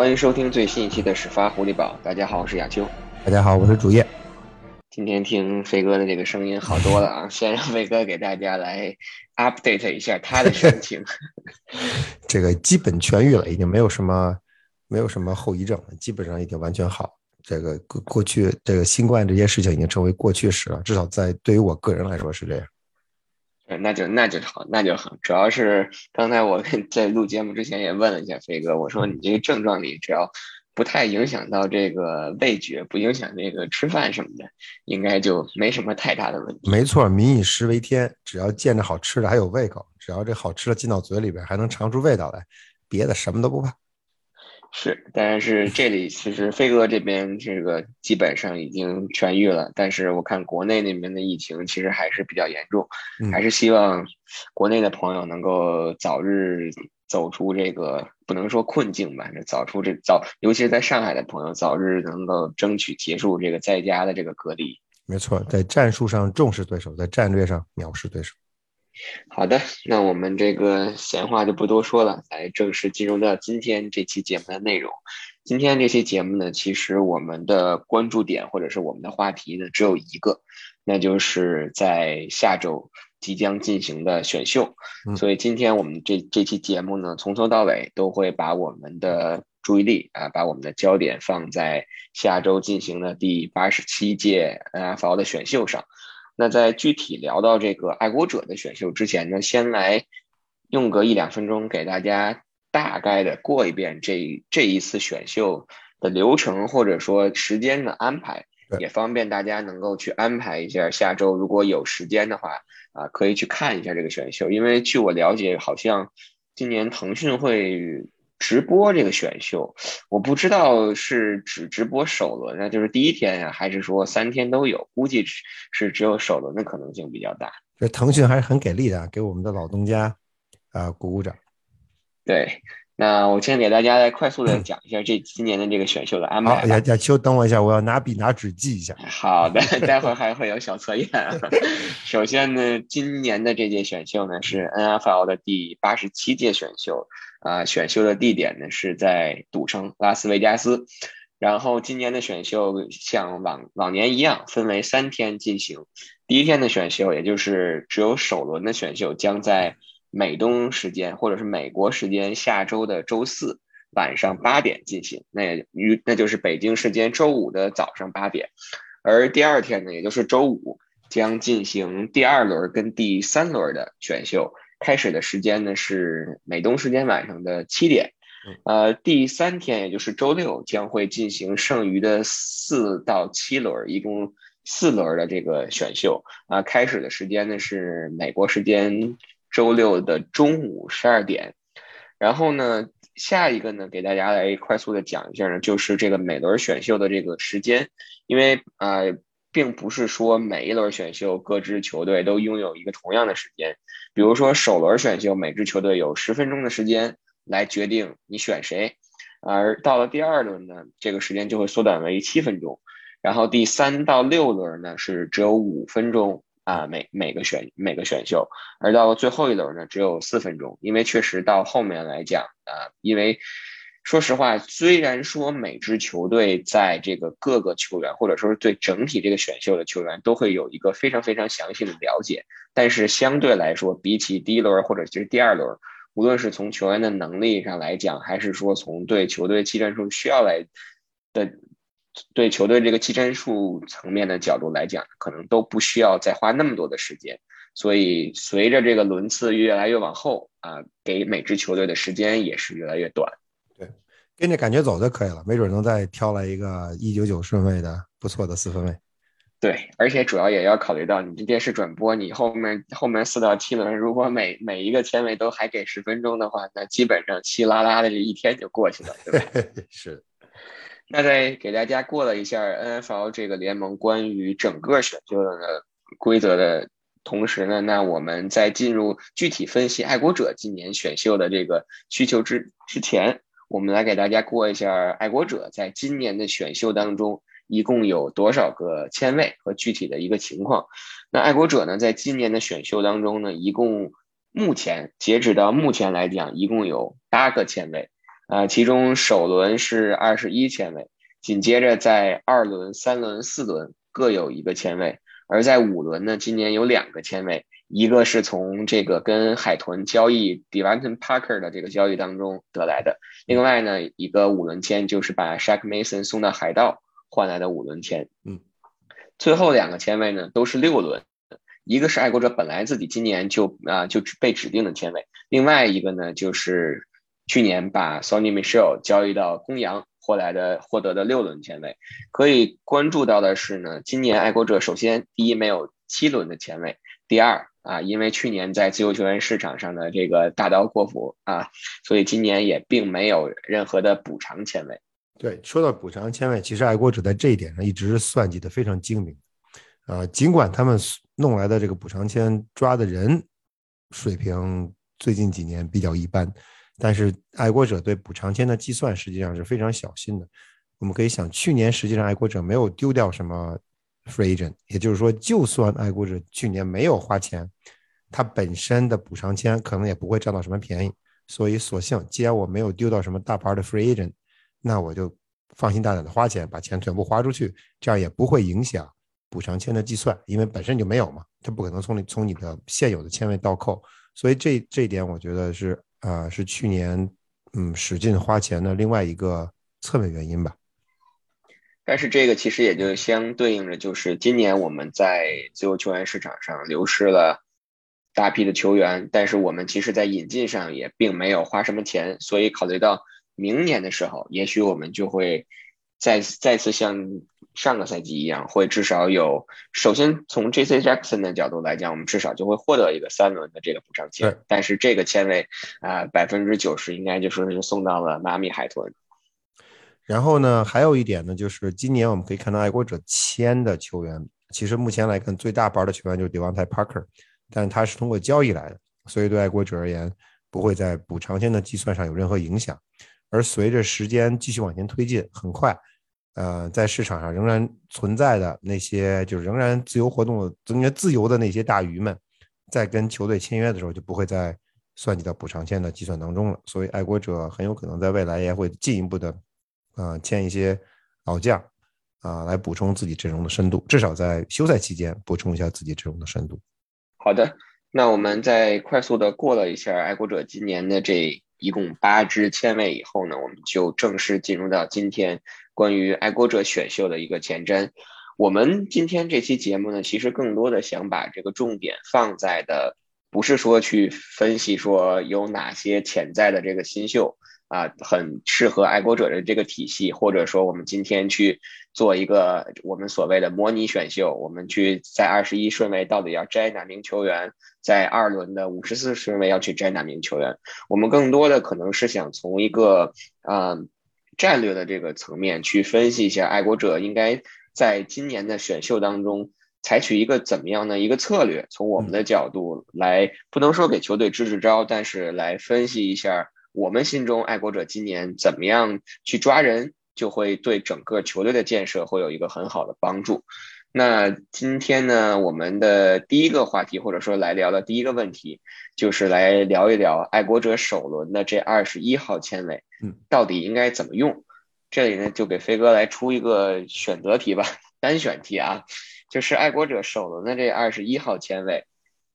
欢迎收听最新一期的始发狐狸堡。大家好，我是亚秋。大家好，我是主页。今天听飞哥的这个声音好多了啊！先让飞哥给大家来 update 一下他的心情。这个基本痊愈了，已经没有什么没有什么后遗症了，基本上已经完全好。这个过过去这个新冠这些事情已经成为过去式了，至少在对于我个人来说是这样。那就那就好，那就好。主要是刚才我在录节目之前也问了一下飞哥，我说你这个症状里只要不太影响到这个味觉，不影响这个吃饭什么的，应该就没什么太大的问题。没错，民以食为天，只要见着好吃的还有胃口，只要这好吃的进到嘴里边还能尝出味道来，别的什么都不怕。是，但是这里其实飞哥这边这个基本上已经痊愈了，但是我看国内那边的疫情其实还是比较严重，还是希望国内的朋友能够早日走出这个不能说困境吧，早出这早，尤其是在上海的朋友早日能够争取结束这个在家的这个隔离。没错，在战术上重视对手，在战略上藐视对手。好的，那我们这个闲话就不多说了，来正式进入到今天这期节目的内容。今天这期节目呢，其实我们的关注点或者是我们的话题呢，只有一个，那就是在下周即将进行的选秀。所以今天我们这这期节目呢，从头到尾都会把我们的注意力啊，把我们的焦点放在下周进行的第八十七届 NFL 的选秀上。那在具体聊到这个爱国者的选秀之前呢，先来用个一两分钟给大家大概的过一遍这这一次选秀的流程或者说时间的安排，也方便大家能够去安排一下下周如果有时间的话啊，可以去看一下这个选秀。因为据我了解，好像今年腾讯会。直播这个选秀，我不知道是只直播首轮，啊就是第一天呀，还是说三天都有？估计是只有首轮的可能性比较大。这腾讯还是很给力的，给我们的老东家啊鼓鼓掌。对，那我先给大家来快速的讲一下这今年的这个选秀的安排。好，亚亚秋，等我一下，我要拿笔拿纸记一下。好的，待会儿还会有小测验。首先呢，今年的这届选秀呢是 NFL 的第八十七届选秀。啊，选秀的地点呢是在赌城拉斯维加斯，然后今年的选秀像往往年一样，分为三天进行。第一天的选秀，也就是只有首轮的选秀，将在美东时间或者是美国时间下周的周四晚上八点进行，那也与那就是北京时间周五的早上八点。而第二天呢，也就是周五，将进行第二轮跟第三轮的选秀。开始的时间呢是美东时间晚上的七点，呃，第三天也就是周六将会进行剩余的四到七轮，一共四轮的这个选秀啊。开始的时间呢是美国时间周六的中午十二点，然后呢，下一个呢给大家来快速的讲一下呢，就是这个每轮选秀的这个时间，因为啊。并不是说每一轮选秀各支球队都拥有一个同样的时间，比如说首轮选秀每支球队有十分钟的时间来决定你选谁，而到了第二轮呢，这个时间就会缩短为七分钟，然后第三到六轮呢是只有五分钟啊每每个选每个选秀，而到了最后一轮呢只有四分钟，因为确实到后面来讲啊，因为。说实话，虽然说每支球队在这个各个球员，或者说是对整体这个选秀的球员，都会有一个非常非常详细的了解，但是相对来说，比起第一轮或者是第二轮，无论是从球员的能力上来讲，还是说从对球队技战术需要来的，对球队这个技战术层面的角度来讲，可能都不需要再花那么多的时间。所以，随着这个轮次越来越往后啊，给每支球队的时间也是越来越短。对跟着感觉走就可以了，没准能再挑来一个一九九顺位的不错的四分位。对，而且主要也要考虑到你这电视转播，你后面后面四到七轮，如果每每一个签位都还给十分钟的话，那基本上稀拉拉的这一天就过去了，对吧？是。那在给大家过了一下 NFL 这个联盟关于整个选秀的规则的同时呢，那我们在进入具体分析爱国者今年选秀的这个需求之之前。我们来给大家过一下爱国者在今年的选秀当中一共有多少个签位和具体的一个情况。那爱国者呢，在今年的选秀当中呢，一共目前截止到目前来讲，一共有八个签位啊，其中首轮是二十一签位，紧接着在二轮、三轮、四轮各有一个签位，而在五轮呢，今年有两个签位，一个是从这个跟海豚交易 Devonte Parker 的这个交易当中得来的，另外呢，一个五轮签就是把 Shaq Mason 送到海盗换来的五轮签，嗯，最后两个签位呢都是六轮，一个是爱国者本来自己今年就啊就被指定的签位，另外一个呢就是。去年把 Sony Michel 交易到公羊获来的获得的六轮签位，可以关注到的是呢，今年爱国者首先第一没有七轮的签位，第二啊，因为去年在自由球员市场上的这个大刀阔斧啊，所以今年也并没有任何的补偿签位。对，说到补偿签位，其实爱国者在这一点上一直算计的非常精明，啊，尽管他们弄来的这个补偿签抓的人水平最近几年比较一般。但是爱国者对补偿签的计算实际上是非常小心的。我们可以想，去年实际上爱国者没有丢掉什么 free agent，也就是说，就算爱国者去年没有花钱，它本身的补偿签可能也不会占到什么便宜。所以，索性既然我没有丢到什么大牌的 free agent，那我就放心大胆的花钱，把钱全部花出去，这样也不会影响补偿签的计算，因为本身就没有嘛，它不可能从你从你的现有的签位倒扣。所以这这一点，我觉得是。啊，是去年嗯使劲花钱的另外一个侧面原因吧。但是这个其实也就相对应着，就是今年我们在自由球员市场上流失了大批的球员，但是我们其实在引进上也并没有花什么钱，所以考虑到明年的时候，也许我们就会再再次像。上个赛季一样，会至少有。首先从 J.C. Jackson 的角度来讲，我们至少就会获得一个三轮的这个补偿签。但是这个签位啊，百分之九十应该就说是送到了马米海豚。然后呢，还有一点呢，就是今年我们可以看到爱国者签的球员，其实目前来看最大牌的球员就是 Devontae Parker，但他是通过交易来的，所以对爱国者而言不会在补偿签的计算上有任何影响。而随着时间继续往前推进，很快。呃，在市场上仍然存在的那些，就是仍然自由活动的、仍然自由的那些大鱼们，在跟球队签约的时候，就不会再算计到补偿签的计算当中了。所以，爱国者很有可能在未来也会进一步的，呃，签一些老将，啊，来补充自己阵容的深度，至少在休赛期间补充一下自己阵容的深度。好的，那我们再快速的过了一下爱国者今年的这一共八支签位以后呢，我们就正式进入到今天。关于爱国者选秀的一个前瞻，我们今天这期节目呢，其实更多的想把这个重点放在的，不是说去分析说有哪些潜在的这个新秀啊，很适合爱国者的这个体系，或者说我们今天去做一个我们所谓的模拟选秀，我们去在二十一顺位到底要摘哪名球员，在二轮的五十四顺位要去摘哪名球员，我们更多的可能是想从一个啊。战略的这个层面去分析一下，爱国者应该在今年的选秀当中采取一个怎么样的一个策略？从我们的角度来，不能说给球队支支招，但是来分析一下我们心中爱国者今年怎么样去抓人，就会对整个球队的建设会有一个很好的帮助。那今天呢，我们的第一个话题，或者说来聊的第一个问题，就是来聊一聊爱国者首轮的这二十一号签位，嗯，到底应该怎么用？这里呢，就给飞哥来出一个选择题吧，单选题啊，就是爱国者首轮的这二十一号签位，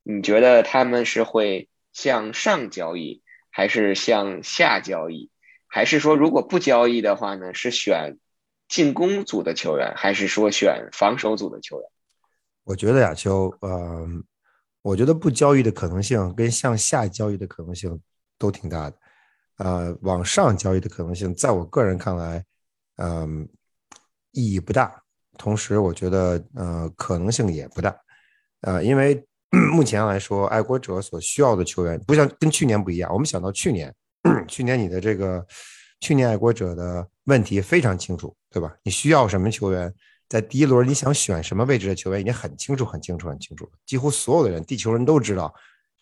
你觉得他们是会向上交易，还是向下交易，还是说如果不交易的话呢，是选？进攻组的球员，还是说选防守组的球员？我觉得亚秋，呃，我觉得不交易的可能性跟向下交易的可能性都挺大的，呃，往上交易的可能性，在我个人看来，嗯，意义不大。同时，我觉得，呃，可能性也不大，呃，因为 目前来说，爱国者所需要的球员，不像跟去年不一样。我们想到去年，去年你的这个。去年爱国者的问题非常清楚，对吧？你需要什么球员，在第一轮你想选什么位置的球员已经很清楚、很清楚、很清楚了。几乎所有的人，地球人都知道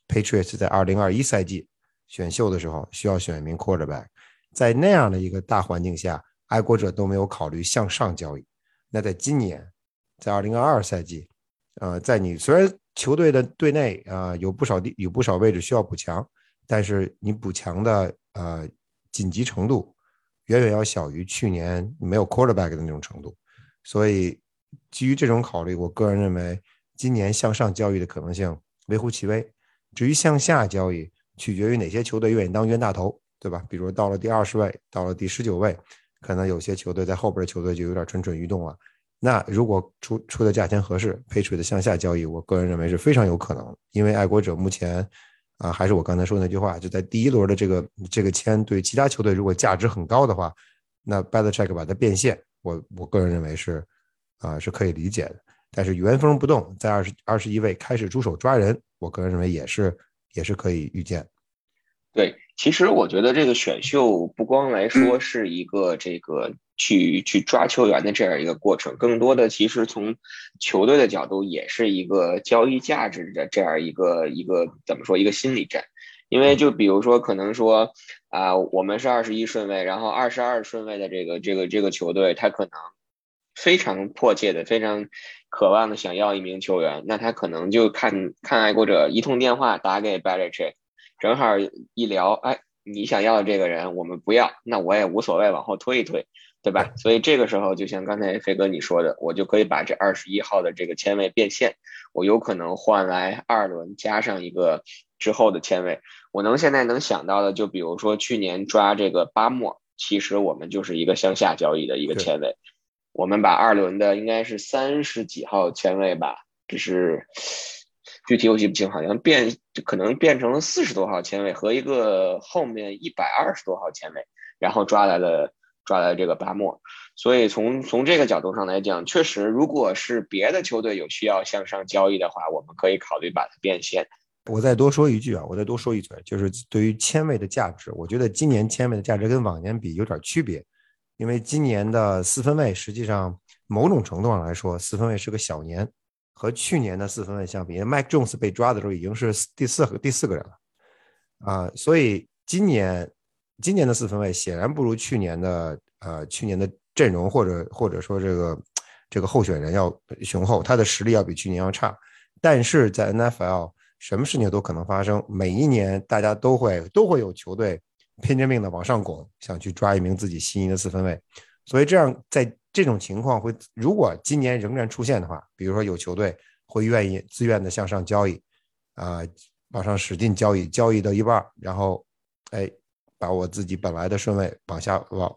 ，Patriots 在2021赛季选秀的时候需要选一名 quarterback。在那样的一个大环境下，爱国者都没有考虑向上交易。那在今年，在2022赛季，呃，在你虽然球队的队内啊有不少地有不少位置需要补强，但是你补强的呃。紧急程度远远要小于去年没有 quarterback 的那种程度，所以基于这种考虑，我个人认为今年向上交易的可能性微乎其微。至于向下交易，取决于哪些球队愿意当冤大头，对吧？比如到了第二十位，到了第十九位，可能有些球队在后边的球队就有点蠢蠢欲动了。那如果出出的价钱合适，配出的向下交易，我个人认为是非常有可能，因为爱国者目前啊，还是我刚才说那句话，就在第一轮的这个这个签，对其他球队如果价值很高的话，那 Bad Check 把它变现，我我个人认为是啊是可以理解的。但是原封不动在二十二十一位开始出手抓人，我个人认为也是也是可以预见。对，其实我觉得这个选秀不光来说是一个这个去去抓球员的这样一个过程，更多的其实从球队的角度也是一个交易价值的这样一个一个怎么说一个心理战。因为就比如说可能说啊，我们是二十一顺位，然后二十二顺位的这个这个这个球队，他可能非常迫切的、非常渴望的想要一名球员，那他可能就看看爱国者一通电话打给 b a l i c h 正好一聊，哎，你想要的这个人我们不要，那我也无所谓，往后推一推，对吧？所以这个时候，就像刚才飞哥你说的，我就可以把这二十一号的这个签位变现，我有可能换来二轮加上一个之后的签位。我能现在能想到的，就比如说去年抓这个巴莫，其实我们就是一个向下交易的一个签位，我们把二轮的应该是三十几号签位吧，这是。具体我记不清，好像变可能变成了四十多号签位和一个后面一百二十多号签位，然后抓来了抓来这个巴莫，所以从从这个角度上来讲，确实如果是别的球队有需要向上交易的话，我们可以考虑把它变现。我再多说一句啊，我再多说一嘴，就是对于签位的价值，我觉得今年签位的价值跟往年比有点区别，因为今年的四分位实际上某种程度上来说，四分位是个小年。和去年的四分卫相比，Mike Jones 被抓的时候已经是第四个第四个人了，啊，所以今年今年的四分卫显然不如去年的呃去年的阵容或者或者说这个这个候选人要雄厚，他的实力要比去年要差。但是在 NFL 什么事情都可能发生，每一年大家都会都会有球队拼着命的往上拱，想去抓一名自己心仪的四分卫，所以这样在。这种情况会，如果今年仍然出现的话，比如说有球队会愿意自愿的向上交易，啊，往上使劲交易，交易到一半，然后，哎，把我自己本来的顺位往下往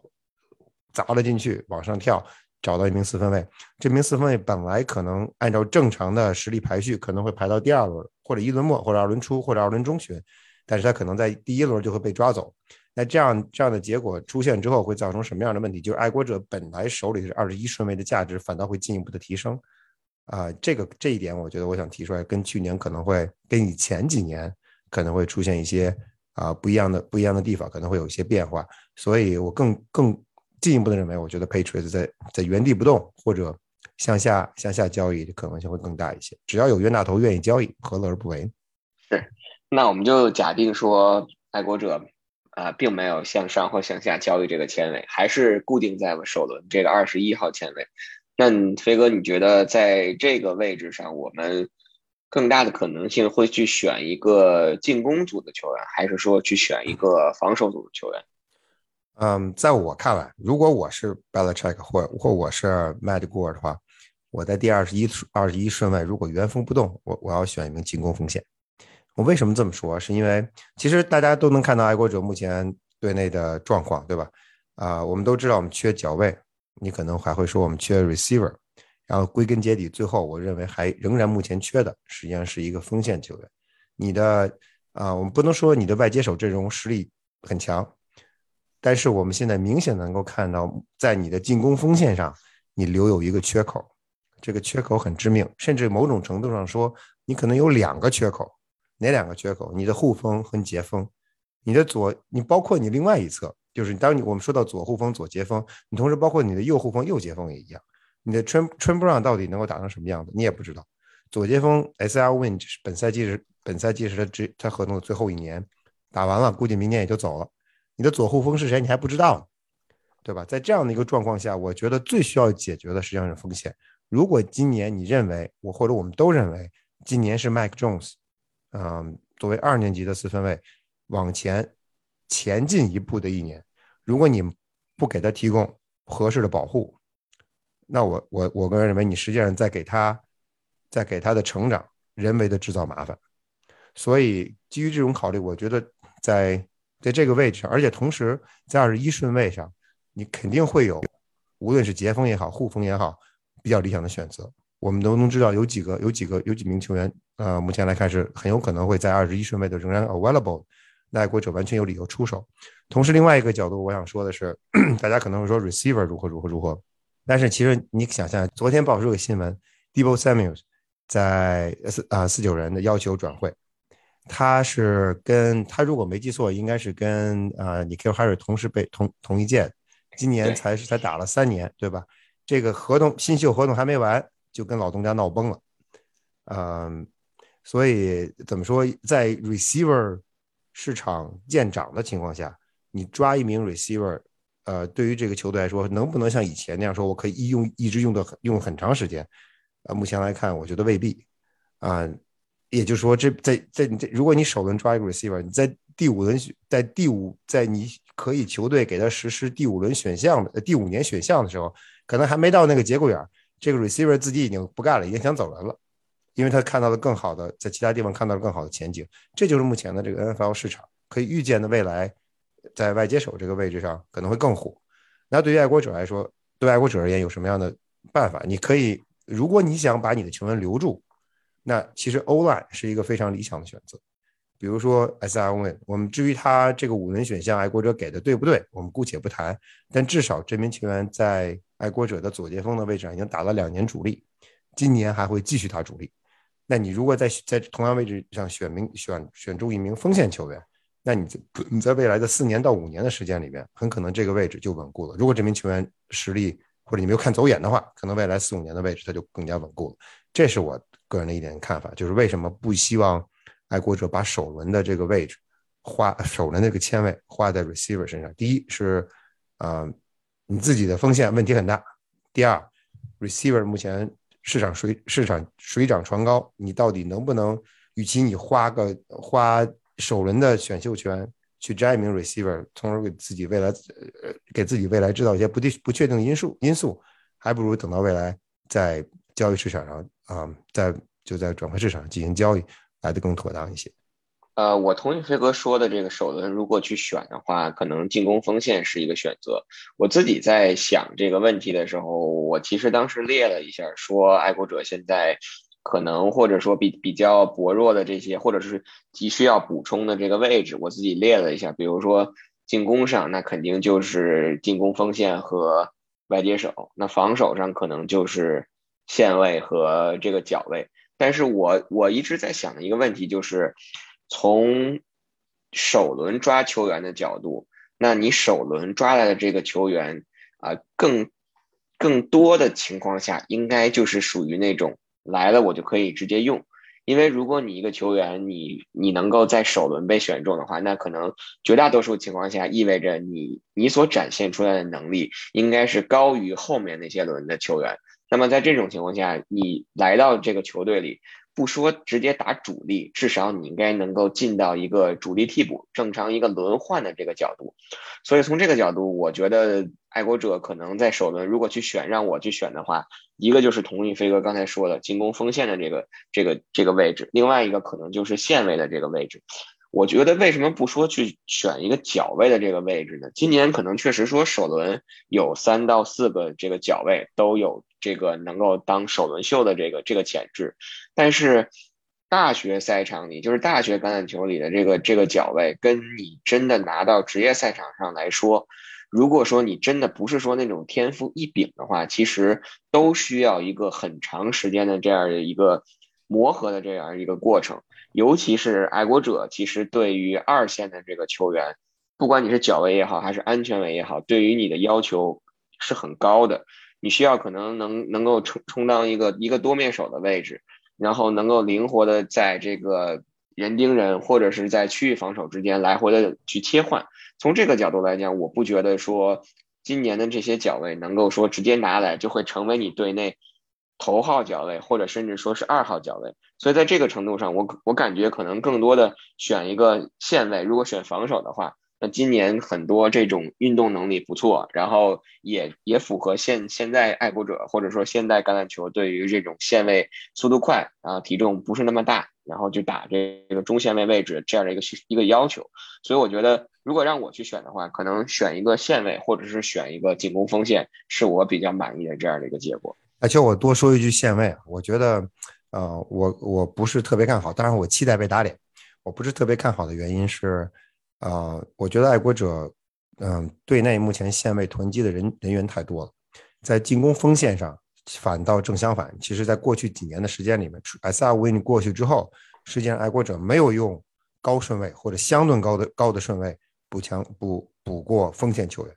砸了进去，往上跳，找到一名四分卫。这名四分卫本来可能按照正常的实力排序，可能会排到第二轮，或者一轮末，或者二轮初，或者二轮中旬，但是他可能在第一轮就会被抓走。那这样这样的结果出现之后，会造成什么样的问题？就是爱国者本来手里是二十一顺位的价值，反倒会进一步的提升。啊，这个这一点，我觉得我想提出来，跟去年可能会跟以前几年可能会出现一些啊不一样的不一样的地方，可能会有一些变化。所以我更更进一步的认为，我觉得 Patriots 在在原地不动或者向下向下交易的可能性会更大一些。只要有冤大头愿意交易，何乐而不为？是，那我们就假定说爱国者。啊，并没有向上或向下交易这个签位，还是固定在了首轮这个二十一号签位。那飞哥，你觉得在这个位置上，我们更大的可能性会去选一个进攻组的球员，还是说去选一个防守组的球员？嗯，在我看来，如果我是 Belichick 或或我是 Matt Gore 的话，我在第二十一二十一顺位，如果原封不动，我我要选一名进攻锋线。我为什么这么说？是因为其实大家都能看到爱国者目前队内的状况，对吧？啊，我们都知道我们缺脚位，你可能还会说我们缺 receiver，然后归根结底，最后我认为还仍然目前缺的实际上是一个锋线球员。你的啊，我们不能说你的外接手阵容实力很强，但是我们现在明显能够看到，在你的进攻锋线上，你留有一个缺口，这个缺口很致命，甚至某种程度上说，你可能有两个缺口。哪两个缺口？你的护锋和截锋，你的左，你包括你另外一侧，就是当你我们说到左护锋、左截锋，你同时包括你的右护锋、右截锋也一样。你的春春布朗到底能够打成什么样子，你也不知道。左截锋 S L Win 是本赛季是本赛季是他只他合同的最后一年，打完了估计明年也就走了。你的左护锋是谁，你还不知道，对吧？在这样的一个状况下，我觉得最需要解决的实际上是风险。如果今年你认为我或者我们都认为今年是 Mike Jones。嗯，作为二年级的四分卫，往前前进一步的一年，如果你不给他提供合适的保护，那我我我个人认为，你实际上在给他，在给他的成长人为的制造麻烦。所以基于这种考虑，我觉得在在这个位置上，而且同时在二十一顺位上，你肯定会有，无论是截锋也好，护锋也好，比较理想的选择。我们都能知道有几个有几个有几名球员，呃，目前来看是很有可能会在二十一顺位的仍然 available，那爱国者完全有理由出手。同时，另外一个角度，我想说的是，大家可能会说 receiver 如何如何如何。但是其实你想象，昨天爆出个新闻，Debo Samuels 在四啊四九人的要求转会，他是跟他如果没记错，应该是跟啊 n i k Harry 同时被同同一届，今年才是才打了三年，对吧？这个合同新秀合同还没完，就跟老东家闹崩了，嗯，所以怎么说，在 receiver 市场见涨的情况下，你抓一名 receiver。呃，对于这个球队来说，能不能像以前那样说，我可以一用一直用的用很长时间？呃，目前来看，我觉得未必。啊，也就是说，这在在你这，如果你首轮抓一个 receiver，你在第五轮在第五在你可以球队给他实施第五轮选项的第五年选项的时候，可能还没到那个节骨眼儿，这个 receiver 自己已经不干了，已经想走人了，因为他看到了更好的，在其他地方看到了更好的前景。这就是目前的这个 NFL 市场可以预见的未来。在外接手这个位置上可能会更火。那对于爱国者来说，对爱国者而言有什么样的办法？你可以，如果你想把你的球员留住，那其实 olin 是一个非常理想的选择。比如说 S R Win，我们至于他这个五轮选项爱国者给的对不对，我们姑且不谈。但至少这名球员在爱国者的左前锋的位置上已经打了两年主力，今年还会继续打主力。那你如果在在同样位置上选名选选中一名锋线球员？那你在你在未来的四年到五年的时间里面，很可能这个位置就稳固了。如果这名球员实力或者你没有看走眼的话，可能未来四五年的位置他就更加稳固了。这是我个人的一点看法，就是为什么不希望爱国者把首轮的这个位置花首轮那个签位花在 receiver 身上。第一是，呃，你自己的风险问题很大；第二，receiver 目前市场水市场水涨船高，你到底能不能？与其你花个花。首轮的选秀权去摘一名 receiver，从而给自己未来呃给自己未来制造一些不定不确定因素因素，还不如等到未来在交易市场上啊，在就在转会市场进行交易来的更妥当一些。呃，我同意飞哥说的这个首轮如果去选的话，可能进攻锋线是一个选择。我自己在想这个问题的时候，我其实当时列了一下，说爱国者现在。可能或者说比比较薄弱的这些，或者是急需要补充的这个位置，我自己列了一下。比如说进攻上，那肯定就是进攻锋线和外接手；那防守上可能就是线位和这个脚位。但是我我一直在想的一个问题就是，从首轮抓球员的角度，那你首轮抓来的这个球员啊，更更多的情况下，应该就是属于那种。来了我就可以直接用，因为如果你一个球员你你能够在首轮被选中的话，那可能绝大多数情况下意味着你你所展现出来的能力应该是高于后面那些轮的球员。那么在这种情况下，你来到这个球队里。不说直接打主力，至少你应该能够进到一个主力替补、正常一个轮换的这个角度。所以从这个角度，我觉得爱国者可能在首轮如果去选，让我去选的话，一个就是同意飞哥刚才说的进攻锋线的这个这个这个位置，另外一个可能就是线位的这个位置。我觉得为什么不说去选一个角位的这个位置呢？今年可能确实说首轮有三到四个这个角位都有这个能够当首轮秀的这个这个潜质，但是大学赛场里，就是大学橄榄球里的这个这个角位，跟你真的拿到职业赛场上来说，如果说你真的不是说那种天赋异禀的话，其实都需要一个很长时间的这样的一个磨合的这样一个过程。尤其是爱国者，其实对于二线的这个球员，不管你是脚位也好，还是安全位也好，对于你的要求是很高的。你需要可能能能够充充当一个一个多面手的位置，然后能够灵活的在这个人盯人或者是在区域防守之间来回的去切换。从这个角度来讲，我不觉得说今年的这些脚位能够说直接拿来就会成为你队内。头号脚位，或者甚至说是二号脚位，所以在这个程度上，我我感觉可能更多的选一个线位。如果选防守的话，那今年很多这种运动能力不错，然后也也符合现现在爱国者或者说现代橄榄球对于这种线位速度快啊，体重不是那么大，然后就打这个中线位位置这样的一个一个要求。所以我觉得，如果让我去选的话，可能选一个线位或者是选一个进攻锋线，是我比较满意的这样的一个结果。而且我多说一句线位，我觉得，呃，我我不是特别看好，当然我期待被打脸。我不是特别看好的原因是。啊，我觉得爱国者，嗯，队内目前线位囤积的人人员太多了，在进攻锋线上反倒正相反。其实，在过去几年的时间里面，S R Win 过去之后，实际上爱国者没有用高顺位或者相对高的高的顺位补强补补过锋线球员。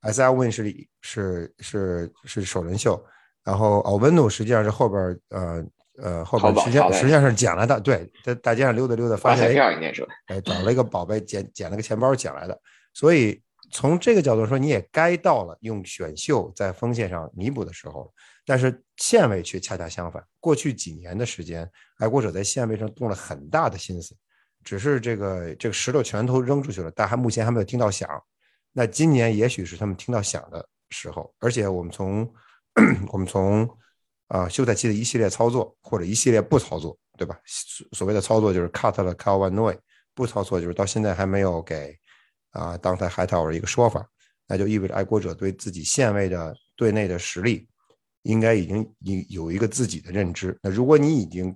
S R Win 是是是是首轮秀，然后奥温努实际上是后边呃。呃，后边实际上实际上是捡来的，对，在大街上溜达溜达，发现票应该是，哎，找了一个宝贝，捡捡了个钱包捡来的。所以从这个角度说，你也该到了用选秀在锋线上弥补的时候了。但是县位却恰恰相反，过去几年的时间，爱国者在县位上动了很大的心思，只是这个这个石头全都扔出去了，但还目前还没有听到响。那今年也许是他们听到响的时候，而且我们从 我们从。啊，休赛期的一系列操作或者一系列不操作，对吧？所所谓的操作就是 cut 了 Cal One Noy，不操作就是到现在还没有给啊当代 hyper 一个说法，那就意味着爱国者对自己现位的队内的实力应该已经有有一个自己的认知。那如果你已经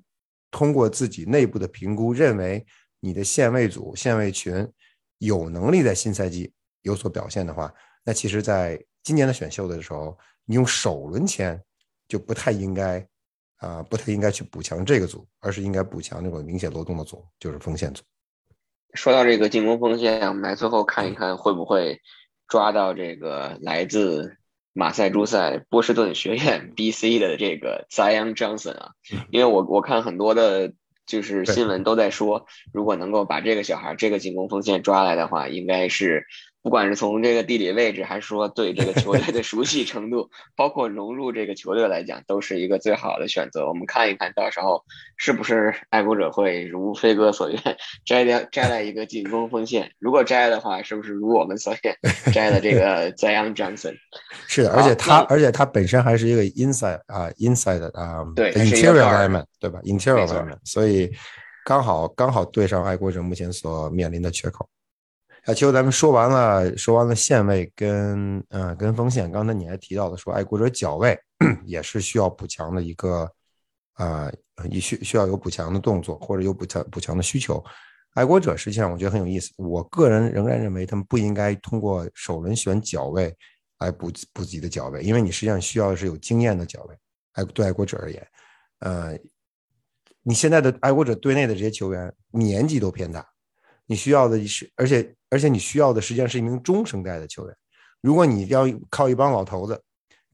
通过自己内部的评估认为你的现位组、现位群有能力在新赛季有所表现的话，那其实在今年的选秀的时候，你用首轮签。就不太应该，啊，不太应该去补强这个组，而是应该补强那种明显漏洞的组，就是锋线组。说到这个进攻锋线，我们来最后看一看会不会抓到这个来自马赛诸塞波士顿学院 B.C 的这个 Zion Johnson 啊，因为我我看很多的，就是新闻都在说，如果能够把这个小孩这个进攻锋线抓来的话，应该是。不管是从这个地理位置，还是说对这个球队的熟悉程度，包括融入这个球队来讲，都是一个最好的选择。我们看一看到时候是不是爱国者会如飞哥所愿摘掉摘来一个进攻锋线。如果摘的话，是不是如我们所愿摘了这个 Zion Johnson？是的，而且他而且他本身还是一个 inside 啊 inside 啊对 interior element 对吧 interior element，所以刚好刚好对上爱国者目前所面临的缺口。啊，其实咱们说完了，说完了线位跟嗯跟锋线，刚才你还提到的说爱国者脚位 也是需要补强的一个啊，也需需要有补强的动作或者有补强补强的需求。爱国者实际上我觉得很有意思，我个人仍然认为他们不应该通过首轮选脚位来补补自己的脚位，因为你实际上需要的是有经验的脚位。爱对爱国者而言，呃，你现在的爱国者队内的这些球员年纪都偏大。你需要的是，而且而且你需要的实际上是一名中生代的球员。如果你要靠一帮老头子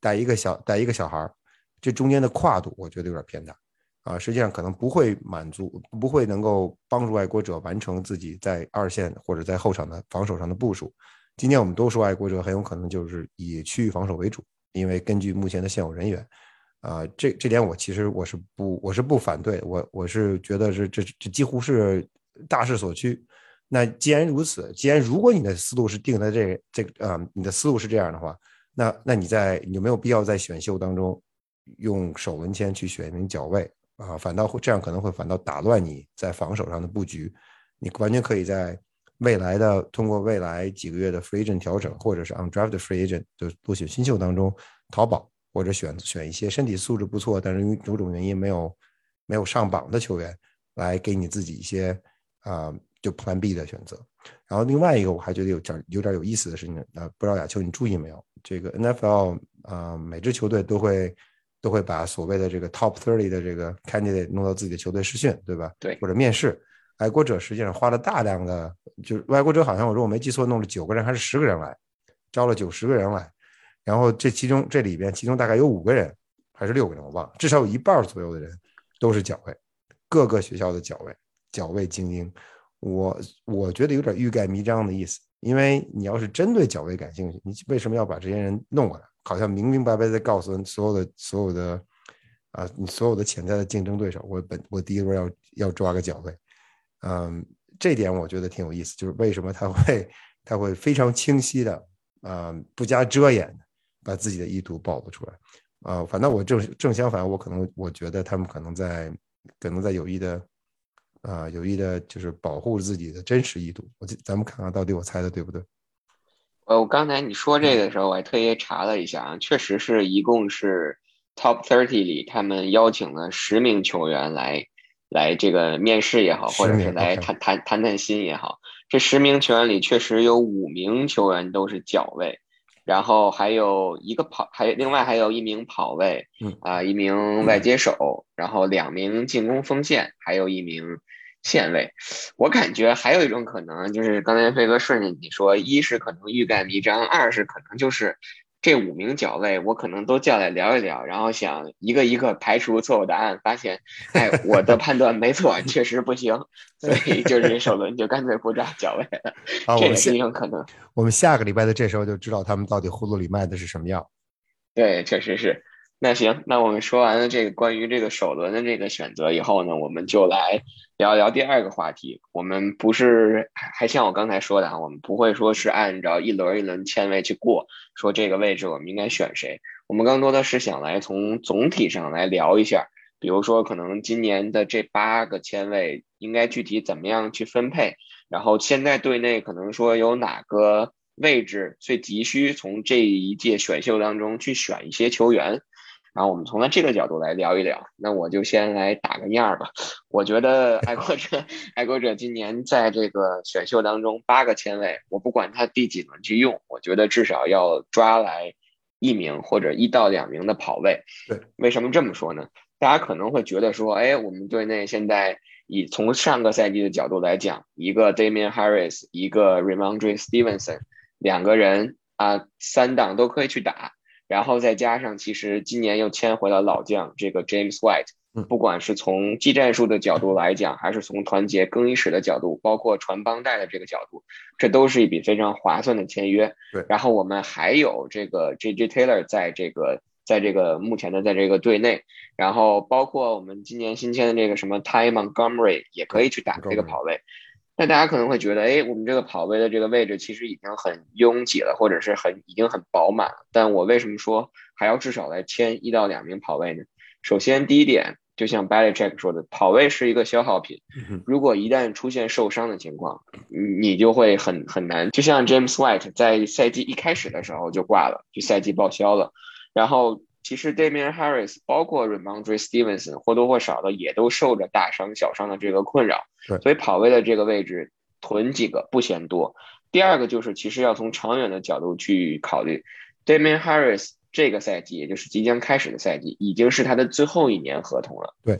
带一个小带一个小孩儿，这中间的跨度我觉得有点偏大啊。实际上可能不会满足，不会能够帮助爱国者完成自己在二线或者在后场的防守上的部署。今天我们都说爱国者很有可能就是以区域防守为主，因为根据目前的现有人员，啊，这这点我其实我是不我是不反对，我我是觉得是这这几乎是大势所趋。那既然如此，既然如果你的思路是定在这这个啊，你的思路是这样的话，那那你在有没有必要在选秀当中用首轮签去选一名脚位啊？反倒会这样可能会反倒打乱你在防守上的布局。你完全可以在未来的通过未来几个月的 free agent 调整，或者是 undrafted free agent 就多选新秀当中淘宝，或者选选一些身体素质不错，但是因为种种原因没有没有上榜的球员，来给你自己一些啊。就 Plan B 的选择，然后另外一个我还觉得有点有点有意思的事情，呃，不知道亚秋你注意没有？这个 NFL 啊，每支球队都会都会把所谓的这个 Top Thirty 的这个 Candidate 弄到自己的球队试训，对吧？对，或者面试。爱国者实际上花了大量的，就是爱国者好像我如果没记错，弄了九个人还是十个人来，招了九十个人来，然后这其中这里边其中大概有五个人还是六个人我忘了，至少有一半左右的人都是角位，各个学校的角位，角位精英。我我觉得有点欲盖弥彰的意思，因为你要是针对脚位感兴趣，你为什么要把这些人弄过来？好像明明白白在告诉所有的所有的啊，你所有的潜在的竞争对手，我本我第一轮要要抓个脚位，嗯，这点我觉得挺有意思，就是为什么他会他会非常清晰的，啊，不加遮掩把自己的意图暴露出来。啊，反正我正正相反，我可能我觉得他们可能在可能在有意的，啊，有意的就是保护自己的真实意图。我咱们看看到底我猜的对不对？呃，我刚才你说这个的时候，我还特意查了一下啊，确实是一共是 Top Thirty 里他们邀请了十名球员来来这个面试也好，或者是来谈谈谈谈心也好，这十名球员里确实有五名球员都是脚位。然后还有一个跑，还有另外还有一名跑位，啊，一名外接手，然后两名进攻锋线，还有一名线位。我感觉还有一种可能，就是刚才飞哥顺着你说，一是可能欲盖弥彰，二是可能就是。这五名角位，我可能都叫来聊一聊，然后想一个一个排除错误答案，发现，哎，我的判断没错，确实不行，所以就是首轮就干脆不抓角位了。这也是一种可能。我们下个礼拜的这时候就知道他们到底葫芦里卖的是什么药。对，确实是。那行，那我们说完了这个关于这个首轮的这个选择以后呢，我们就来聊聊第二个话题。我们不是还像我刚才说的啊，我们不会说是按照一轮一轮签位去过，说这个位置我们应该选谁。我们更多的是想来从总体上来聊一下，比如说可能今年的这八个签位应该具体怎么样去分配，然后现在队内可能说有哪个位置最急需从这一届选秀当中去选一些球员。然后我们从他这个角度来聊一聊，那我就先来打个样儿吧。我觉得爱国者，爱国者今年在这个选秀当中八个签位，我不管他第几轮去用，我觉得至少要抓来一名或者一到两名的跑位。对，为什么这么说呢？大家可能会觉得说，哎，我们队内现在以从上个赛季的角度来讲，一个 Damian Harris，一个 Ramondre Stevenson，两个人啊，三档都可以去打。然后再加上，其实今年又签回了老将这个 James White，不管是从技战术的角度来讲，还是从团结更衣室的角度，包括传帮带的这个角度，这都是一笔非常划算的签约。对，然后我们还有这个 JJ Taylor 在这个在这个目前的在这个队内，然后包括我们今年新签的这个什么 Ty Montgomery 也可以去打这个跑位。那大家可能会觉得，哎，我们这个跑位的这个位置其实已经很拥挤了，或者是很已经很饱满了。但我为什么说还要至少来签一到两名跑位呢？首先，第一点，就像 Bally Check 说的，跑位是一个消耗品。如果一旦出现受伤的情况，你就会很很难。就像 James White 在赛季一开始的时候就挂了，就赛季报销了。然后。其实 Damian Harris 包括 Ramondre Stevenson 或多或少的也都受着大伤小伤的这个困扰，所以跑位的这个位置囤几个不嫌多。第二个就是其实要从长远的角度去考虑，Damian Harris 这个赛季也就是即将开始的赛季已经是他的最后一年合同了。对，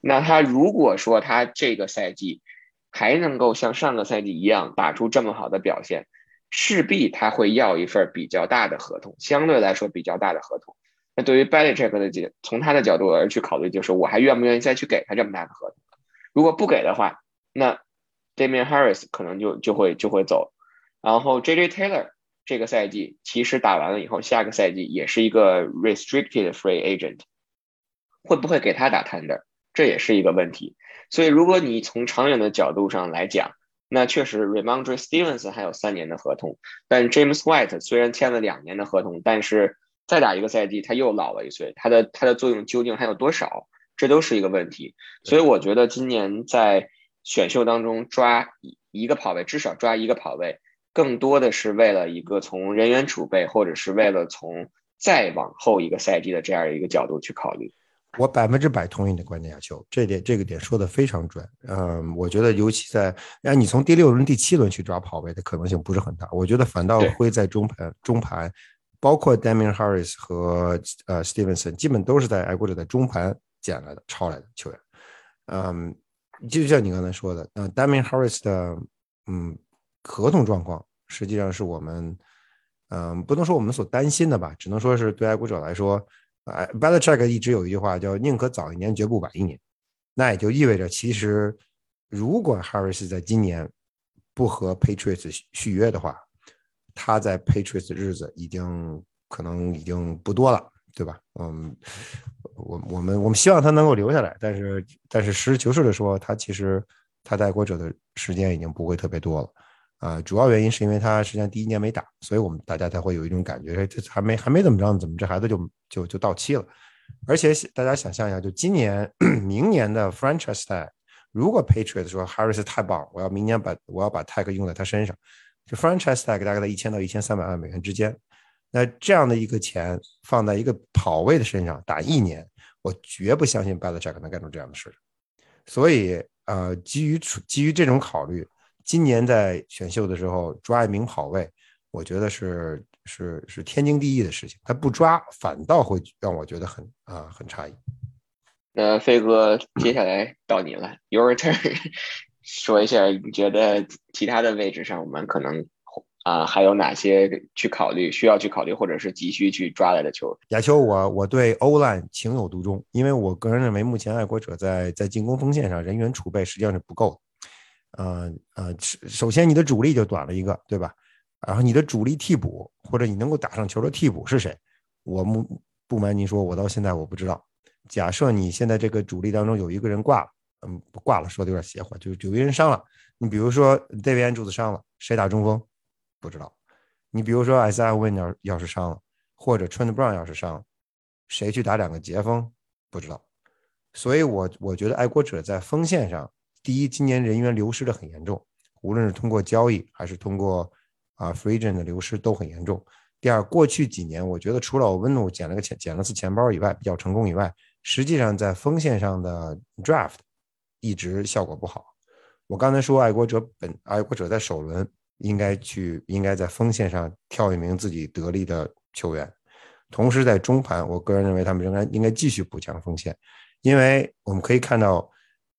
那他如果说他这个赛季还能够像上个赛季一样打出这么好的表现，势必他会要一份比较大的合同，相对来说比较大的合同。那对于 b a l y c h e c k 的角，从他的角度而去考虑，就是我还愿不愿意再去给他这么大的合同？如果不给的话，那 Damian Harris 可能就就会就会走。然后 JJ Taylor 这个赛季其实打完了以后，下个赛季也是一个 restricted free agent，会不会给他打 tender？这也是一个问题。所以如果你从长远的角度上来讲，那确实 Ramondre Stevens 还有三年的合同，但 James White 虽然签了两年的合同，但是再打一个赛季，他又老了一岁，他的他的作用究竟还有多少？这都是一个问题。所以我觉得今年在选秀当中抓一个跑位，至少抓一个跑位，更多的是为了一个从人员储备，或者是为了从再往后一个赛季的这样一个角度去考虑。我百分之百同意你的观点，亚秋，这点这个点说的非常准。嗯，我觉得尤其在让你从第六轮、第七轮去抓跑位的可能性不是很大，我觉得反倒会在中盘中盘。包括 Damian Harris 和呃 Stevenson，基本都是在爱国者的中盘捡来的、抄来的球员。嗯，就像你刚才说的，嗯，Damian Harris 的嗯合同状况，实际上是我们嗯不能说我们所担心的吧，只能说是对爱国者来说，哎 b e l a c h e c k 一直有一句话叫“宁可早一年，绝不晚一年”。那也就意味着，其实如果 Harris 在今年不和 Patriots 续约的话，他在 Patriots 日子已经可能已经不多了，对吧？嗯，我我们我们希望他能够留下来，但是但是实事求是的说，他其实他在国者的时间已经不会特别多了。啊，主要原因是因为他实际上第一年没打，所以我们大家才会有一种感觉，这还没还没怎么着呢，怎么这孩子就就就到期了？而且大家想象一下，就今年、明年的 franchise tag，如果 Patriots 说 Harris 太棒，我要明年把我要把 tag 用在他身上，franchise tag 大概在一千到一千三百万美元之间。那这样的一个钱放在一个跑位的身上打一年，我绝不相信 Belichick 能干出这样的事。所以，呃，基于基于这种考虑，今年在选秀的时候抓一名跑位，我觉得是是是天经地义的事情。他不抓，反倒会让我觉得很啊很诧异。那飞哥，接下来到你了，Your turn，说一下你觉得其他的位置上我们可能。啊，还有哪些去考虑、需要去考虑，或者是急需去抓来的球？亚秋，我我对欧兰情有独钟，因为我个人认为，目前爱国者在在进攻锋线上人员储备实际上是不够的。呃呃，首先你的主力就短了一个，对吧？然后你的主力替补或者你能够打上球的替补是谁？我不不瞒您说，我到现在我不知道。假设你现在这个主力当中有一个人挂了，嗯，挂了说的有点邪乎，就有一个人伤了。你比如说 David Andrews 伤了，谁打中锋？不知道，你比如说 S I Win 要要是伤了，或者 Trent Brown 要是伤了，谁去打两个截锋？不知道。所以，我我觉得爱国者在锋线上，第一，今年人员流失的很严重，无论是通过交易还是通过啊 free agent 的流失都很严重。第二，过去几年，我觉得除了我温努捡了个钱捡了次钱包以外，比较成功以外，实际上在锋线上的 draft 一直效果不好。我刚才说爱国者本爱国者在首轮。应该去，应该在锋线上挑一名自己得力的球员，同时在中盘，我个人认为他们仍然应该继续补强锋线，因为我们可以看到，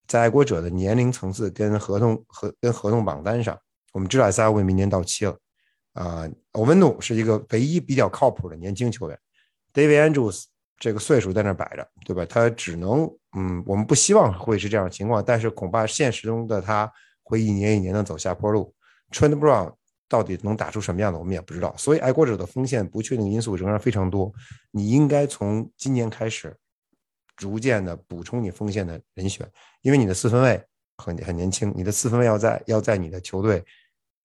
在爱国者的年龄层次跟合同和跟合同榜单上，我们知道萨维明年到期了，啊，欧文努是一个唯一比较靠谱的年轻球员，David Andrews 这个岁数在那摆着，对吧？他只能，嗯，我们不希望会是这样的情况，但是恐怕现实中的他会一年一年的走下坡路。Trent Brown 到底能打出什么样的，我们也不知道。所以爱国者的锋线不确定因素仍然非常多。你应该从今年开始，逐渐的补充你锋线的人选，因为你的四分卫很很年轻，你的四分卫要在要在你的球队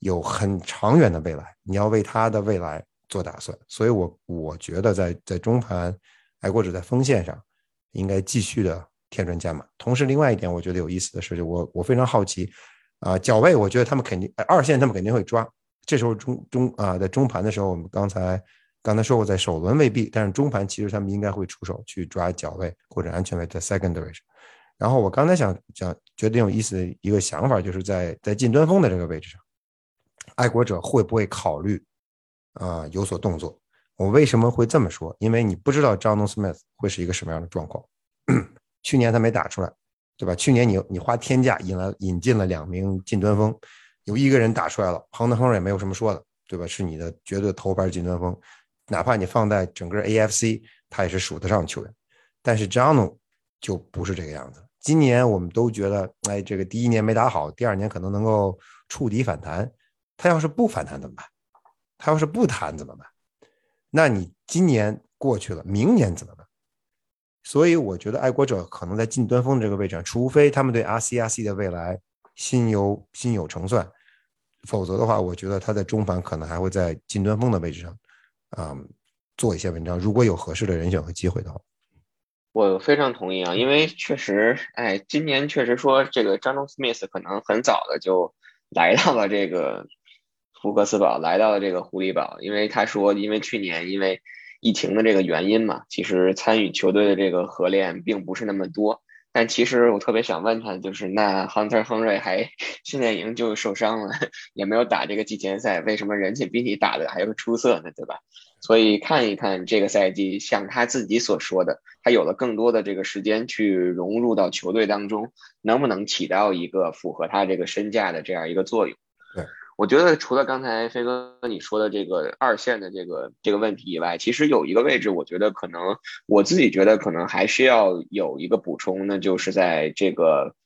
有很长远的未来，你要为他的未来做打算。所以，我我觉得在在中盘，爱国者在锋线上应该继续的添砖加瓦。同时，另外一点我觉得有意思的是，我我非常好奇。啊，脚位我觉得他们肯定，二线他们肯定会抓。这时候中中啊，在中盘的时候，我们刚才刚才说过，在首轮未必，但是中盘其实他们应该会出手去抓脚位或者安全位在 secondary。然后我刚才想想，觉得有意思的一个想法，就是在在近端锋的这个位置上，爱国者会不会考虑啊有所动作？我为什么会这么说？因为你不知道 John Smith 会是一个什么样的状况。去年他没打出来。对吧？去年你你花天价引来引进了两名近端锋，有一个人打出来了，亨德亨也没有什么说的，对吧？是你的绝对头牌近端锋，哪怕你放在整个 AFC，他也是数得上球员。但是张努就不是这个样子。今年我们都觉得，哎，这个第一年没打好，第二年可能能够触底反弹。他要是不反弹怎么办？他要是不弹怎么办？那你今年过去了，明年怎么办？所以我觉得爱国者可能在近端锋这个位置上，除非他们对 RCRC 的未来心有心有成算，否则的话，我觉得他在中盘可能还会在近端锋的位置上，啊，做一些文章。如果有合适的人选和机会的话，我非常同意啊，因为确实，哎，今年确实说这个张忠 Smith 可能很早的就来到了这个福克斯堡，来到了这个狐狸堡，因为他说，因为去年因为。疫情的这个原因嘛，其实参与球队的这个合练并不是那么多。但其实我特别想问他，就是那 Hunter 亨瑞还 训练营就受伤了，也没有打这个季前赛，为什么人家比你打的还要出色呢？对吧？所以看一看这个赛季，像他自己所说的，他有了更多的这个时间去融入到球队当中，能不能起到一个符合他这个身价的这样一个作用？对。我觉得除了刚才飞哥你说的这个二线的这个这个问题以外，其实有一个位置，我觉得可能我自己觉得可能还是要有一个补充，那就是在这个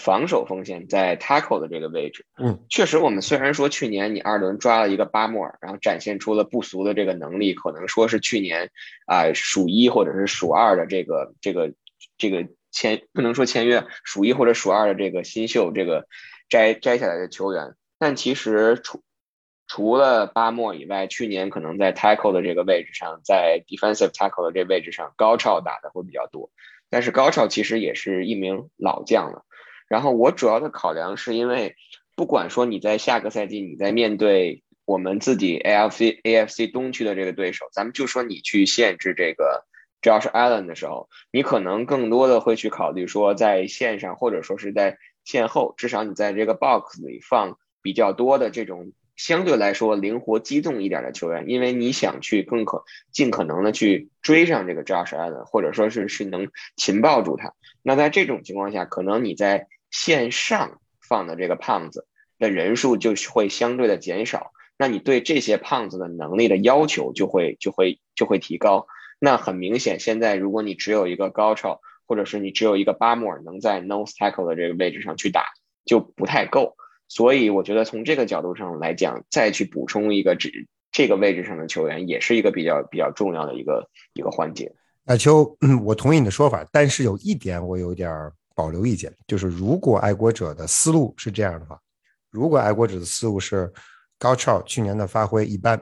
防守锋线，在 tackle 的这个位置。嗯，确实，我们虽然说去年你二轮抓了一个巴莫尔，然后展现出了不俗的这个能力，可能说是去年啊数一或者是数二的这个这个这个签不能说签约数一或者数二的这个新秀这个摘摘下来的球员。但其实除除了巴莫以外，去年可能在 tackle 的这个位置上，在 defensive tackle 的这位置上，高超打的会比较多。但是高超其实也是一名老将了。然后我主要的考量是因为，不管说你在下个赛季你在面对我们自己 AFC AFC 东区的这个对手，咱们就说你去限制这个 Josh Allen 的时候，你可能更多的会去考虑说在线上或者说是在线后，至少你在这个 box 里放比较多的这种。相对来说灵活机动一点的球员，因为你想去更可尽可能的去追上这个 Josh Allen，或者说是是能擒抱住他。那在这种情况下，可能你在线上放的这个胖子的人数就会相对的减少，那你对这些胖子的能力的要求就会就会就会提高。那很明显，现在如果你只有一个高超，或者是你只有一个巴莫尔能在 nose tackle 的这个位置上去打，就不太够。所以我觉得从这个角度上来讲，再去补充一个这这个位置上的球员，也是一个比较比较重要的一个一个环节。艾秋，我同意你的说法，但是有一点我有点保留意见，就是如果爱国者的思路是这样的话，如果爱国者的思路是高超去年的发挥一般，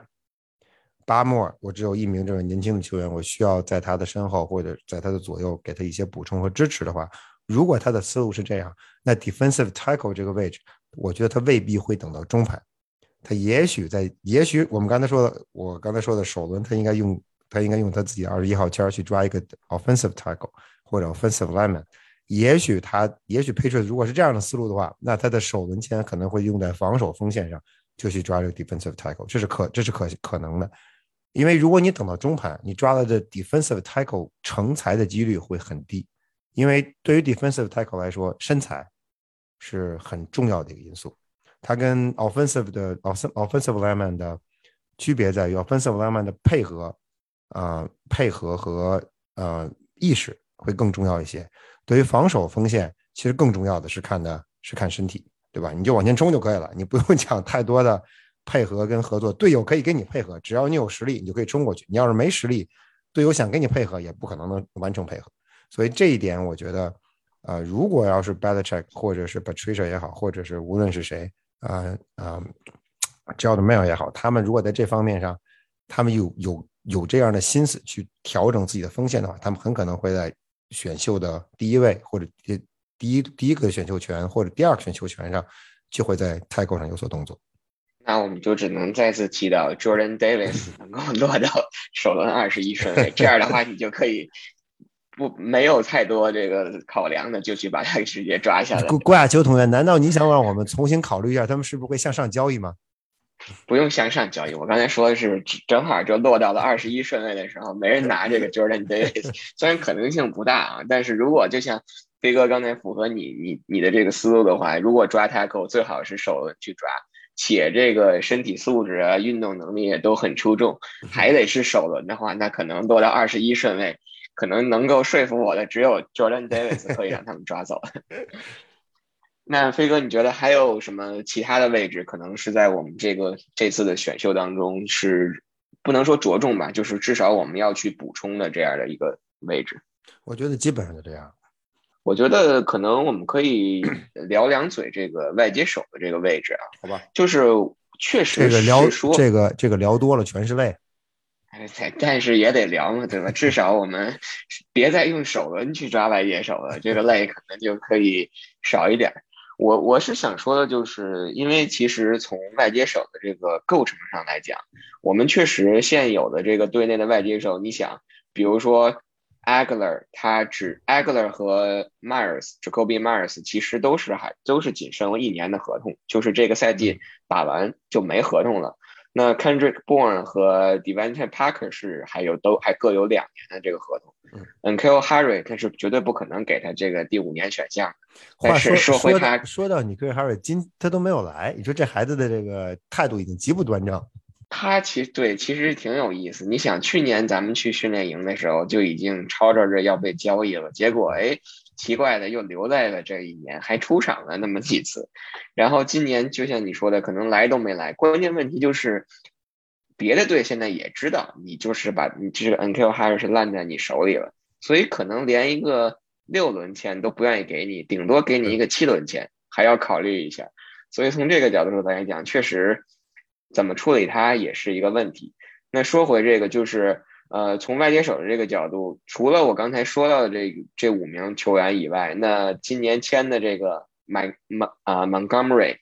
巴莫尔我只有一名这个年轻的球员，我需要在他的身后或者在他的左右给他一些补充和支持的话，如果他的思路是这样，那 defensive tackle 这个位置。我觉得他未必会等到中盘，他也许在，也许我们刚才说的，我刚才说的首轮，他应该用，他应该用他自己二十一号签去抓一个 offensive tackle 或者 offensive lineman。也许他，也许 Patriot 如果是这样的思路的话，那他的首轮签可能会用在防守锋线上，就去抓这个 defensive tackle，这是可，这是可可能的。因为如果你等到中盘，你抓了这 defensive tackle 成才的几率会很低，因为对于 defensive tackle 来说，身材。是很重要的一个因素，它跟 offensive 的 offensive lineman 的区别在于 offensive lineman 的配合，啊，配合和呃意识会更重要一些。对于防守锋线，其实更重要的是看的是看身体，对吧？你就往前冲就可以了，你不用讲太多的配合跟合作。队友可以跟你配合，只要你有实力，你就可以冲过去。你要是没实力，队友想跟你配合，也不可能能完成配合。所以这一点，我觉得。啊，如果要是 Belichick 或者是 Patricia 也好，或者是无论是谁，啊啊 j o r d a n Mail 也好，他们如果在这方面上，他们有有有这样的心思去调整自己的锋线的话，他们很可能会在选秀的第一位或者第第一第一个选秀权或者第二个选秀权上，就会在 Tackle 上有所动作。那我们就只能再次祈祷 Jordan Davis 能够落到 首轮二十一顺位，这样的话你就可以。不，没有太多这个考量的，就去把他直接抓下来。郭亚秋同学，难道你想让我们重新考虑一下，他们是不是会向上交易吗？不用向上交易，我刚才说的是正好就落到了二十一顺位的时候，没人拿这个 Jordan Davis，虽然可能性不大啊，但是如果就像飞哥刚才符合你你你的这个思路的话，如果抓 tackle 最好是首轮去抓，且这个身体素质啊、运动能力也都很出众，还得是首轮的话，那可能落到二十一顺位。可能能够说服我的只有 Jordan Davis 可以让他们抓走。那飞哥，你觉得还有什么其他的位置可能是在我们这个这次的选秀当中是不能说着重吧，就是至少我们要去补充的这样的一个位置？我觉得基本上就这样。我觉得可能我们可以聊两嘴这个外接手的这个位置啊，好吧？就是确实这个聊这个这个聊多了全是泪。哎，但是也得聊嘛，对吧？至少我们别再用手轮去抓外接手了，这个 累可能就可以少一点。我我是想说的，就是因为其实从外接手的这个构成上来讲，我们确实现有的这个队内的外接手，你想，比如说 Agler，他只 Agler 和 Myers，Jacoby Myers 其实都是还都是仅剩了一年的合同，就是这个赛季打完就没合同了。那 Kendrick Bourne 和 Devante Parker 是还有都还各有两年的这个合同，嗯 k i l Harry 他是绝对不可能给他这个第五年选项。话说说回他，说到你 k i l Harry 今他都没有来，你说这孩子的这个态度已经极不端正。他其实对其实挺有意思，你想去年咱们去训练营的时候就已经吵吵着要被交易了，结果哎。奇怪的又留在了这一年，还出场了那么几次，然后今年就像你说的，可能来都没来。关键问题就是，别的队现在也知道你就是把你这个 NQ 还是烂在你手里了，所以可能连一个六轮签都不愿意给你，顶多给你一个七轮签，还要考虑一下。所以从这个角度上来讲，确实怎么处理他也是一个问题。那说回这个，就是呃，从外接手的这个角度，除了我刚才说到的这这五名球员以外，那今年签的这个 Mon Mon 啊 Montgomery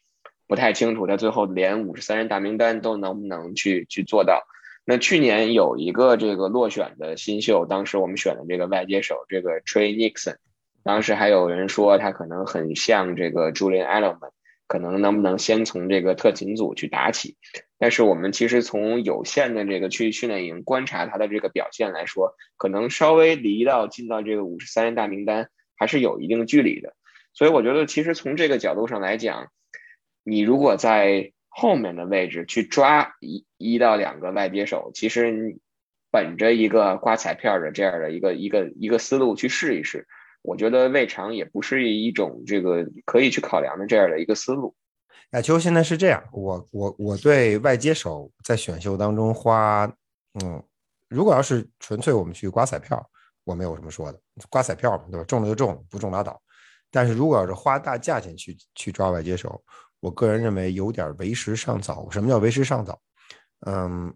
不太清楚，他最后连五十三人大名单都能不能去去做到。那去年有一个这个落选的新秀，当时我们选的这个外接手，这个 Trey Nixon，当时还有人说他可能很像这个 Julian Edelman，可能能不能先从这个特勤组去打起？但是我们其实从有限的这个区域训练营观察他的这个表现来说，可能稍微离到进到这个五十三人大名单还是有一定距离的。所以我觉得，其实从这个角度上来讲，你如果在后面的位置去抓一一到两个外接手，其实你本着一个刮彩票的这样的一个一个一个思路去试一试，我觉得未尝也不是一种这个可以去考量的这样的一个思路。亚秋现在是这样，我我我对外接手在选秀当中花，嗯，如果要是纯粹我们去刮彩票，我没有什么说的，刮彩票嘛，对吧？中了就中，不中拉倒。但是如果要是花大价钱去去抓外接手，我个人认为有点为时尚早。什么叫为时尚早？嗯，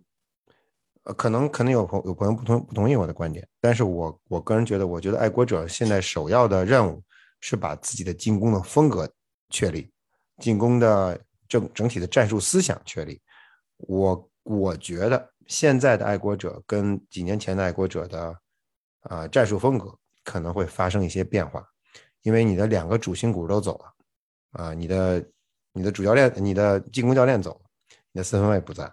呃，可能可能有朋有朋友不同不同意我的观点，但是我我个人觉得，我觉得爱国者现在首要的任务是把自己的进攻的风格确立，进攻的整整体的战术思想确立。我我觉得现在的爱国者跟几年前的爱国者的啊战术风格可能会发生一些变化，因为你的两个主心骨都走了啊，你的。你的主教练、你的进攻教练走了，你的四分卫不在，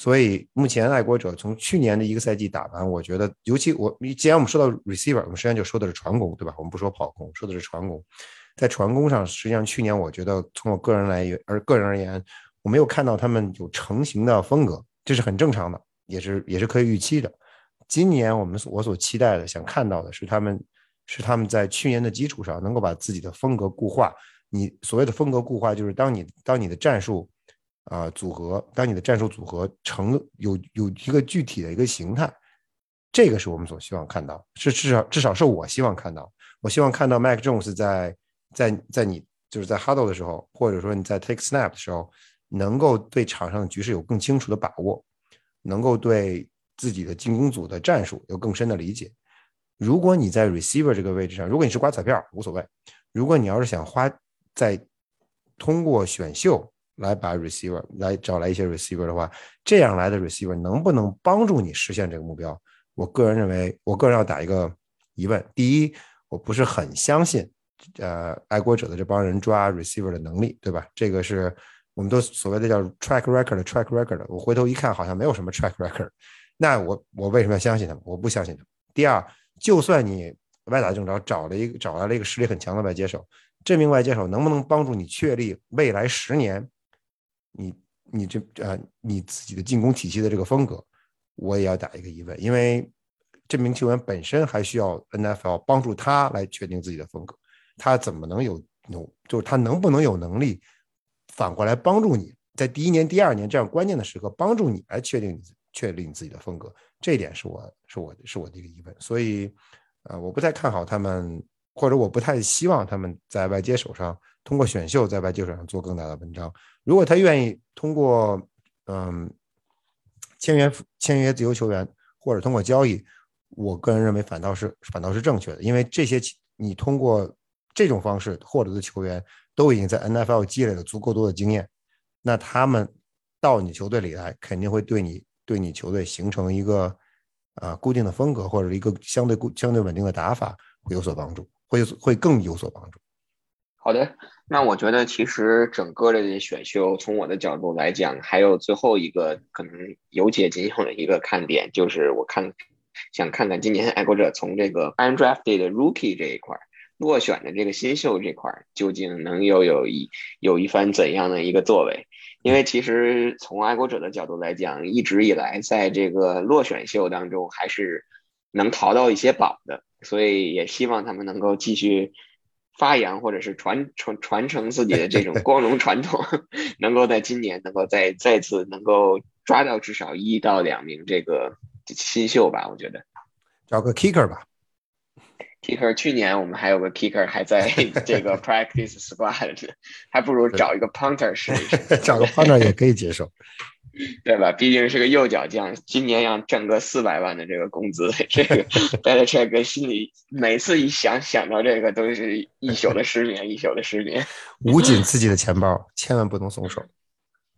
所以目前爱国者从去年的一个赛季打完，我觉得，尤其我既然我们说到 receiver，我们实际上就说的是传攻，对吧？我们不说跑攻，说的是传攻。在传攻上，实际上去年我觉得从我个人来而个人而言，我没有看到他们有成型的风格，这是很正常的，也是也是可以预期的。今年我们我所期待的、想看到的是他们是他们在去年的基础上能够把自己的风格固化。你所谓的风格固化，就是当你当你的战术啊组合，当你的战术组合成有有一个具体的一个形态，这个是我们所希望看到，是至少至少是我希望看到。我希望看到 Mac Jones 在在在你就是在 huddle 的时候，或者说你在 take snap 的时候，能够对场上的局势有更清楚的把握，能够对自己的进攻组的战术有更深的理解。如果你在 receiver 这个位置上，如果你是刮彩票无所谓，如果你要是想花。在通过选秀来把 receiver 来找来一些 receiver 的话，这样来的 receiver 能不能帮助你实现这个目标？我个人认为，我个人要打一个疑问。第一，我不是很相信，呃，爱国者的这帮人抓 receiver 的能力，对吧？这个是我们都所谓的叫 track record，track record。我回头一看，好像没有什么 track record。那我我为什么要相信他们？我不相信他们。第二，就算你歪打正着找了一个找来了一个实力很强的外接手。这名外接手能不能帮助你确立未来十年，你你这呃你自己的进攻体系的这个风格，我也要打一个疑问，因为这名球员本身还需要 NFL 帮助他来确定自己的风格，他怎么能有有就是他能不能有能力反过来帮助你在第一年、第二年这样关键的时刻帮助你来确定你确立你自己的风格，这一点是我是我是我的一个疑问，所以呃我不太看好他们。或者我不太希望他们在外接手上通过选秀在外接手上做更大的文章。如果他愿意通过嗯签约签约自由球员或者通过交易，我个人认为反倒是反倒是正确的，因为这些你通过这种方式获得的球员都已经在 NFL 积累了足够多的经验，那他们到你球队里来肯定会对你对你球队形成一个啊固定的风格或者一个相对固相对稳定的打法会有所帮助。会会更有所帮助。好的，那我觉得其实整个的选秀，从我的角度来讲，还有最后一个可能有解仅有的一个看点，就是我看想看看今年爱国者从这个 undrafted rookie 这一块落选的这个新秀这块，究竟能有有一有一番怎样的一个作为？因为其实从爱国者的角度来讲，一直以来在这个落选秀当中，还是能淘到一些宝的。所以也希望他们能够继续发扬，或者是传传传承自己的这种 光荣传统，能够在今年能够再再次能够抓到至少一到两名这个新秀吧。我觉得找个 kicker 吧 kicker 去年我们还有个 kicker 还在 这个 practice squad 还不如找一个 punter 试一试。找个 punter 也可以接受，对吧？毕竟是个右脚将，今年要挣个四百万的这个工资，这个 带着这个心里每次一想想到这个，都是一宿的失眠，一宿的失眠。捂紧自己的钱包，千万不能松手。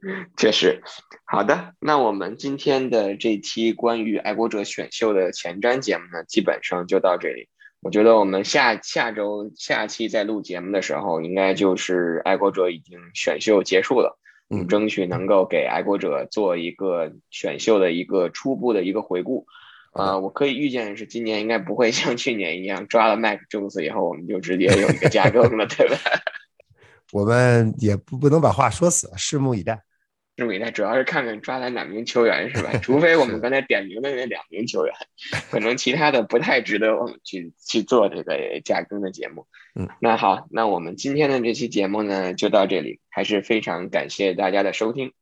确实，好的，那我们今天的这期关于爱国者选秀的前瞻节目呢，基本上就到这里。我觉得我们下下周下期在录节目的时候，应该就是爱国者已经选秀结束了，嗯，争取能够给爱国者做一个选秀的一个初步的一个回顾。啊，我可以预见是今年应该不会像去年一样抓了 Mac Jones 以后，我们就直接有一个加更了，对吧？我们也不不能把话说死，拭目以待。主要是看看抓来哪名球员是吧？除非我们刚才点名的那两名球员，可能其他的不太值得我们去去做这个加更的节目。嗯，那好，那我们今天的这期节目呢就到这里，还是非常感谢大家的收听。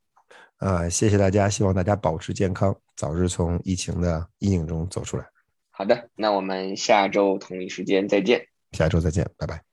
呃，谢谢大家，希望大家保持健康，早日从疫情的阴影中走出来。好的，那我们下周同一时间再见。下周再见，拜拜。